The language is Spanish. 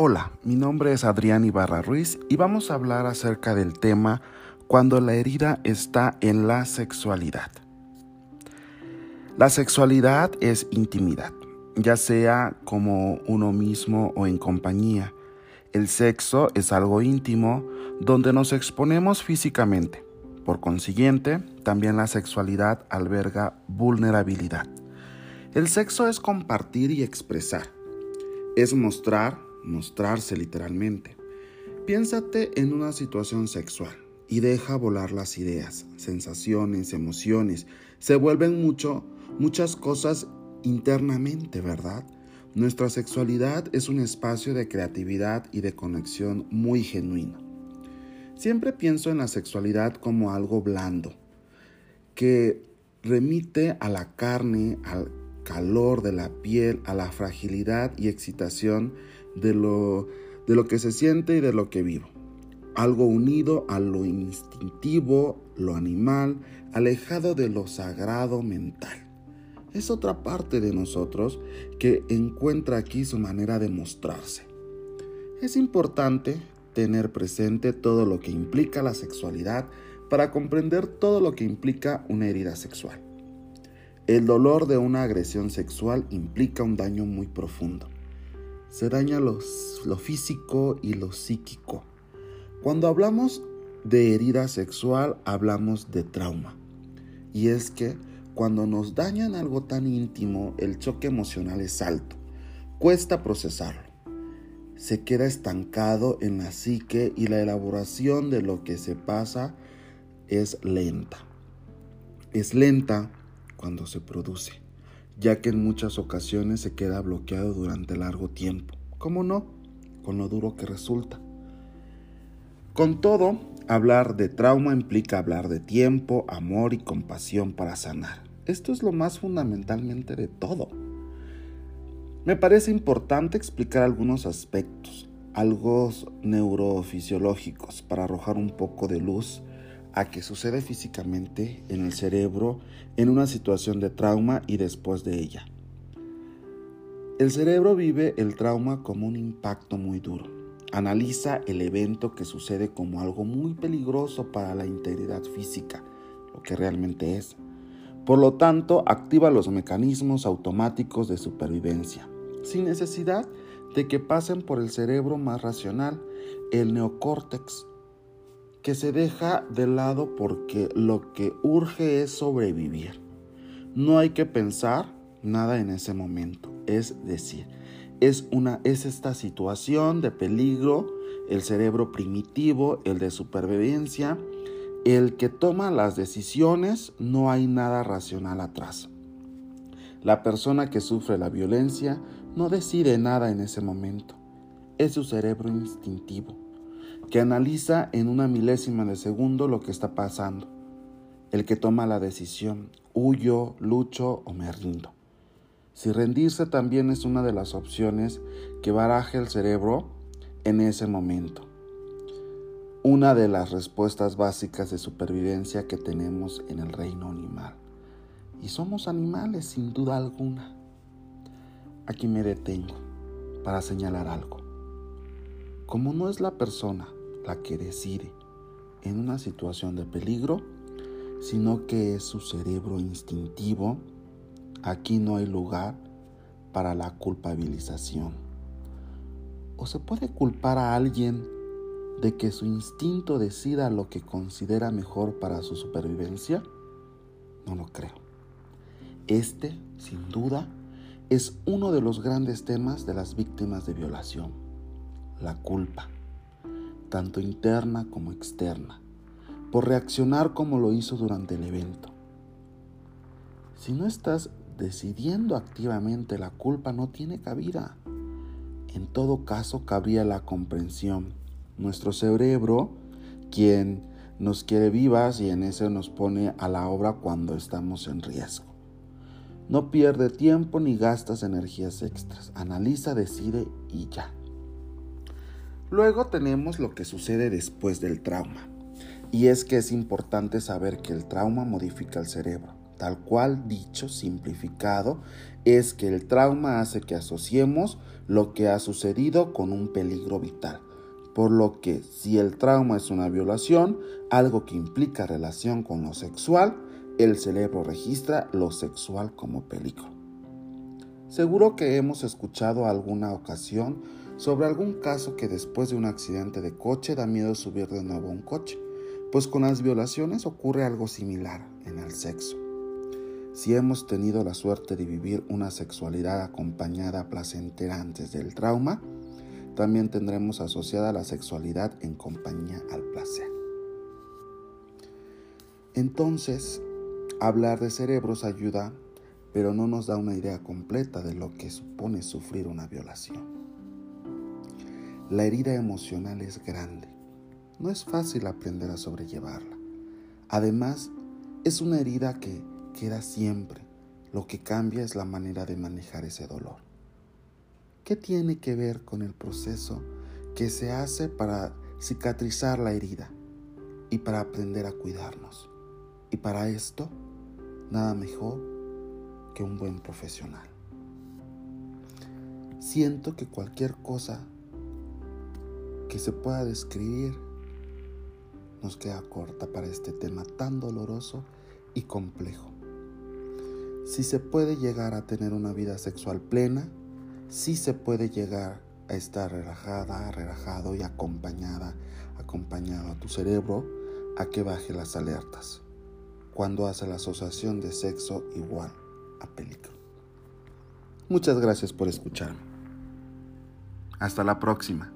Hola, mi nombre es Adrián Ibarra Ruiz y vamos a hablar acerca del tema cuando la herida está en la sexualidad. La sexualidad es intimidad, ya sea como uno mismo o en compañía. El sexo es algo íntimo donde nos exponemos físicamente. Por consiguiente, también la sexualidad alberga vulnerabilidad. El sexo es compartir y expresar. Es mostrar, mostrarse literalmente. Piénsate en una situación sexual y deja volar las ideas, sensaciones, emociones. Se vuelven mucho, muchas cosas internamente, ¿verdad? Nuestra sexualidad es un espacio de creatividad y de conexión muy genuino. Siempre pienso en la sexualidad como algo blando, que remite a la carne, al calor de la piel, a la fragilidad y excitación de lo, de lo que se siente y de lo que vivo. Algo unido a lo instintivo, lo animal, alejado de lo sagrado mental. Es otra parte de nosotros que encuentra aquí su manera de mostrarse. Es importante tener presente todo lo que implica la sexualidad para comprender todo lo que implica una herida sexual. El dolor de una agresión sexual implica un daño muy profundo se daña lo físico y lo psíquico. Cuando hablamos de herida sexual, hablamos de trauma. Y es que cuando nos dañan algo tan íntimo, el choque emocional es alto. Cuesta procesarlo. Se queda estancado en la psique y la elaboración de lo que se pasa es lenta. Es lenta cuando se produce ya que en muchas ocasiones se queda bloqueado durante largo tiempo. ¿Cómo no? Con lo duro que resulta. Con todo, hablar de trauma implica hablar de tiempo, amor y compasión para sanar. Esto es lo más fundamentalmente de todo. Me parece importante explicar algunos aspectos, algo neurofisiológicos, para arrojar un poco de luz a que sucede físicamente en el cerebro en una situación de trauma y después de ella. El cerebro vive el trauma como un impacto muy duro. Analiza el evento que sucede como algo muy peligroso para la integridad física, lo que realmente es. Por lo tanto, activa los mecanismos automáticos de supervivencia, sin necesidad de que pasen por el cerebro más racional, el neocórtex, que se deja de lado porque lo que urge es sobrevivir. No hay que pensar nada en ese momento, es decir, es una es esta situación de peligro, el cerebro primitivo, el de supervivencia, el que toma las decisiones, no hay nada racional atrás. La persona que sufre la violencia no decide nada en ese momento, es su cerebro instintivo que analiza en una milésima de segundo lo que está pasando, el que toma la decisión, huyo, lucho o me rindo. Si rendirse también es una de las opciones que baraje el cerebro en ese momento. Una de las respuestas básicas de supervivencia que tenemos en el reino animal. Y somos animales sin duda alguna. Aquí me detengo para señalar algo. Como no es la persona la que decide en una situación de peligro, sino que es su cerebro instintivo. Aquí no hay lugar para la culpabilización. ¿O se puede culpar a alguien de que su instinto decida lo que considera mejor para su supervivencia? No lo creo. Este, sin duda, es uno de los grandes temas de las víctimas de violación, la culpa tanto interna como externa, por reaccionar como lo hizo durante el evento. Si no estás decidiendo activamente, la culpa no tiene cabida. En todo caso, cabría la comprensión. Nuestro cerebro, quien nos quiere vivas y en eso nos pone a la obra cuando estamos en riesgo. No pierde tiempo ni gastas energías extras. Analiza, decide y ya. Luego tenemos lo que sucede después del trauma. Y es que es importante saber que el trauma modifica el cerebro. tal cual dicho, simplificado, es que el trauma hace que asociemos lo que ha sucedido con un peligro vital. Por lo que si el trauma es una violación, algo que implica relación con lo sexual, el cerebro registra lo sexual como peligro. Seguro que hemos escuchado alguna ocasión sobre algún caso que después de un accidente de coche da miedo subir de nuevo a un coche, pues con las violaciones ocurre algo similar en el sexo. Si hemos tenido la suerte de vivir una sexualidad acompañada placentera antes del trauma, también tendremos asociada la sexualidad en compañía al placer. Entonces, hablar de cerebros ayuda, pero no nos da una idea completa de lo que supone sufrir una violación. La herida emocional es grande. No es fácil aprender a sobrellevarla. Además, es una herida que queda siempre. Lo que cambia es la manera de manejar ese dolor. ¿Qué tiene que ver con el proceso que se hace para cicatrizar la herida y para aprender a cuidarnos? Y para esto, nada mejor que un buen profesional. Siento que cualquier cosa que se pueda describir nos queda corta para este tema tan doloroso y complejo. Si se puede llegar a tener una vida sexual plena, si se puede llegar a estar relajada, relajado y acompañada, acompañado a tu cerebro a que baje las alertas cuando hace la asociación de sexo igual a peligro. Muchas gracias por escucharme. Hasta la próxima.